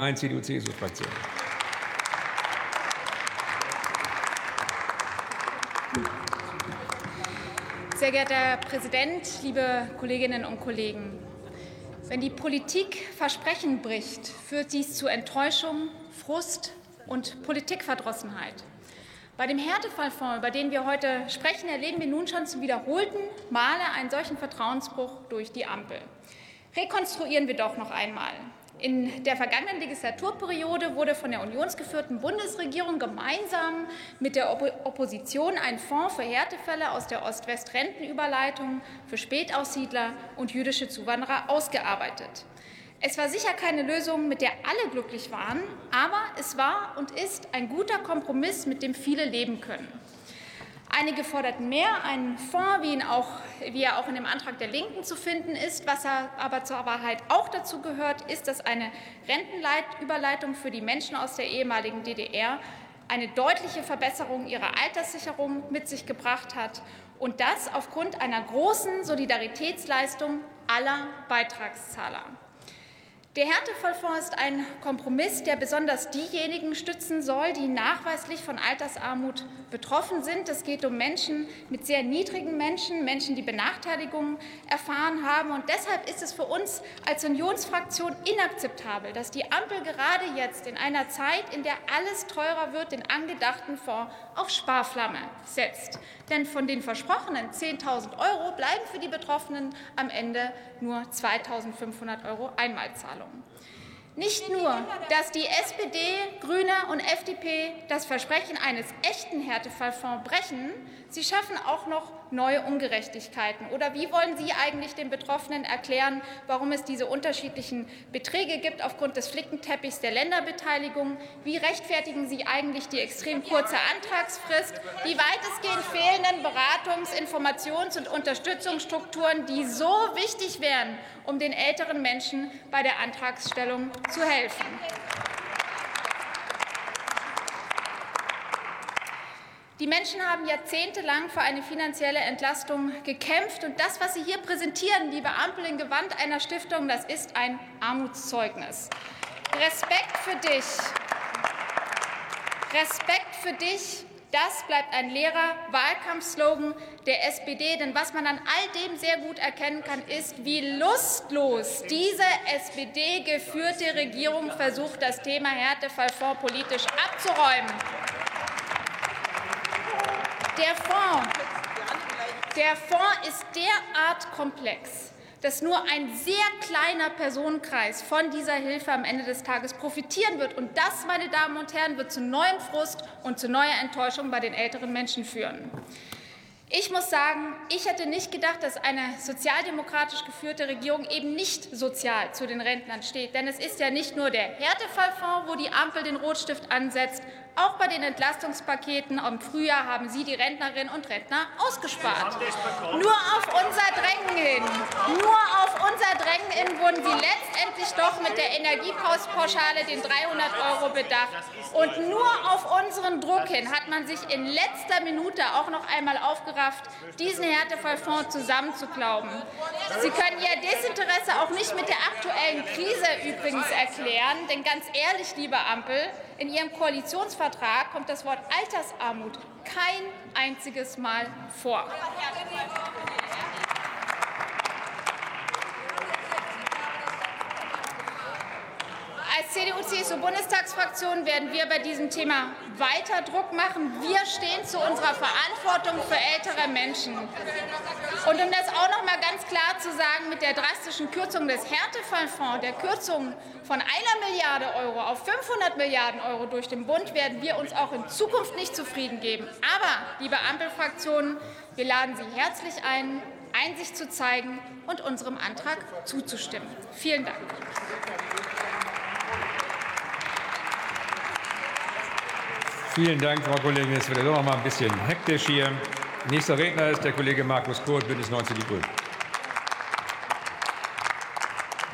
Ein CDU-CSU-Fraktion. Sehr geehrter Herr Präsident, liebe Kolleginnen und Kollegen! Wenn die Politik Versprechen bricht, führt dies zu Enttäuschung, Frust und Politikverdrossenheit. Bei dem Härtefallfonds, über den wir heute sprechen, erleben wir nun schon zum wiederholten Male einen solchen Vertrauensbruch durch die Ampel. Rekonstruieren wir doch noch einmal. In der vergangenen Legislaturperiode wurde von der unionsgeführten Bundesregierung gemeinsam mit der Opposition ein Fonds für Härtefälle aus der Ost-West-Rentenüberleitung für Spätaussiedler und jüdische Zuwanderer ausgearbeitet. Es war sicher keine Lösung, mit der alle glücklich waren, aber es war und ist ein guter Kompromiss, mit dem viele leben können. Einige forderten mehr, einen Fonds, wie, ihn auch, wie er auch in dem Antrag der Linken zu finden ist. Was aber zur Wahrheit auch dazu gehört, ist, dass eine Rentenüberleitung für die Menschen aus der ehemaligen DDR eine deutliche Verbesserung ihrer Alterssicherung mit sich gebracht hat und das aufgrund einer großen Solidaritätsleistung aller Beitragszahler. Der Härtefallfonds ist ein Kompromiss, der besonders diejenigen stützen soll, die nachweislich von Altersarmut betroffen sind. Es geht um Menschen mit sehr niedrigen Menschen, Menschen, die Benachteiligungen erfahren haben. Und deshalb ist es für uns als Unionsfraktion inakzeptabel, dass die Ampel gerade jetzt in einer Zeit, in der alles teurer wird, den angedachten Fonds auf Sparflamme setzt. Denn von den versprochenen 10.000 Euro bleiben für die Betroffenen am Ende nur 2.500 Euro Einmalzahlung. Nicht nur, dass die SPD, Grüne und FDP das Versprechen eines echten Härtefallfonds brechen, sie schaffen auch noch neue Ungerechtigkeiten. Oder wie wollen Sie eigentlich den Betroffenen erklären, warum es diese unterschiedlichen Beträge gibt aufgrund des Flickenteppichs der Länderbeteiligung? Wie rechtfertigen Sie eigentlich die extrem kurze Antragsfrist, die weitestgehend fehlenden Beratungs-, Informations- und Unterstützungsstrukturen, die so wichtig wären, um den älteren Menschen bei der Antragsstellung zu helfen? Die Menschen haben jahrzehntelang für eine finanzielle Entlastung gekämpft. Und das, was Sie hier präsentieren, liebe Ampel in Gewand einer Stiftung, das ist ein Armutszeugnis. Respekt für dich. Respekt für dich. Das bleibt ein leerer Wahlkampfslogan der SPD. Denn was man an all dem sehr gut erkennen kann, ist, wie lustlos diese SPD-geführte Regierung versucht, das Thema Härtefallfonds politisch abzuräumen. Der Fonds, der Fonds ist derart komplex, dass nur ein sehr kleiner Personenkreis von dieser Hilfe am Ende des Tages profitieren wird. Und das, meine Damen und Herren, wird zu neuem Frust und zu neuer Enttäuschung bei den älteren Menschen führen. Ich muss sagen, ich hätte nicht gedacht, dass eine sozialdemokratisch geführte Regierung eben nicht sozial zu den Rentnern steht. Denn es ist ja nicht nur der Härtefallfonds, wo die Ampel den Rotstift ansetzt. Auch bei den Entlastungspaketen im Frühjahr haben Sie die Rentnerinnen und Rentner ausgespart. Nur auf unser Drängen hin, nur auf unser Drängen hin wurden Sie letztendlich doch mit der Energiepauspauschale den 300 Euro bedacht. Und nur auf unseren Druck hin hat man sich in letzter Minute auch noch einmal aufgerafft, diesen Härtefallfonds zusammenzuklauben. Sie können Ihr Desinteresse auch nicht mit der aktuellen Krise übrigens erklären. Denn ganz ehrlich, liebe Ampel, in Ihrem Koalitionsvertrag kommt das Wort Altersarmut kein einziges Mal vor. CDU-CSU-Bundestagsfraktion werden wir bei diesem Thema weiter Druck machen. Wir stehen zu unserer Verantwortung für ältere Menschen. Und um das auch noch mal ganz klar zu sagen, mit der drastischen Kürzung des Härtefallfonds, der Kürzung von einer Milliarde Euro auf 500 Milliarden Euro durch den Bund, werden wir uns auch in Zukunft nicht zufrieden geben. Aber, liebe Ampelfraktionen, wir laden Sie herzlich ein, Einsicht zu zeigen und unserem Antrag zuzustimmen. Vielen Dank. Vielen Dank, Frau Kollegin. Es wird doch noch mal ein bisschen hektisch hier. Nächster Redner ist der Kollege Markus Kurt, Bündnis 90 Die Grünen.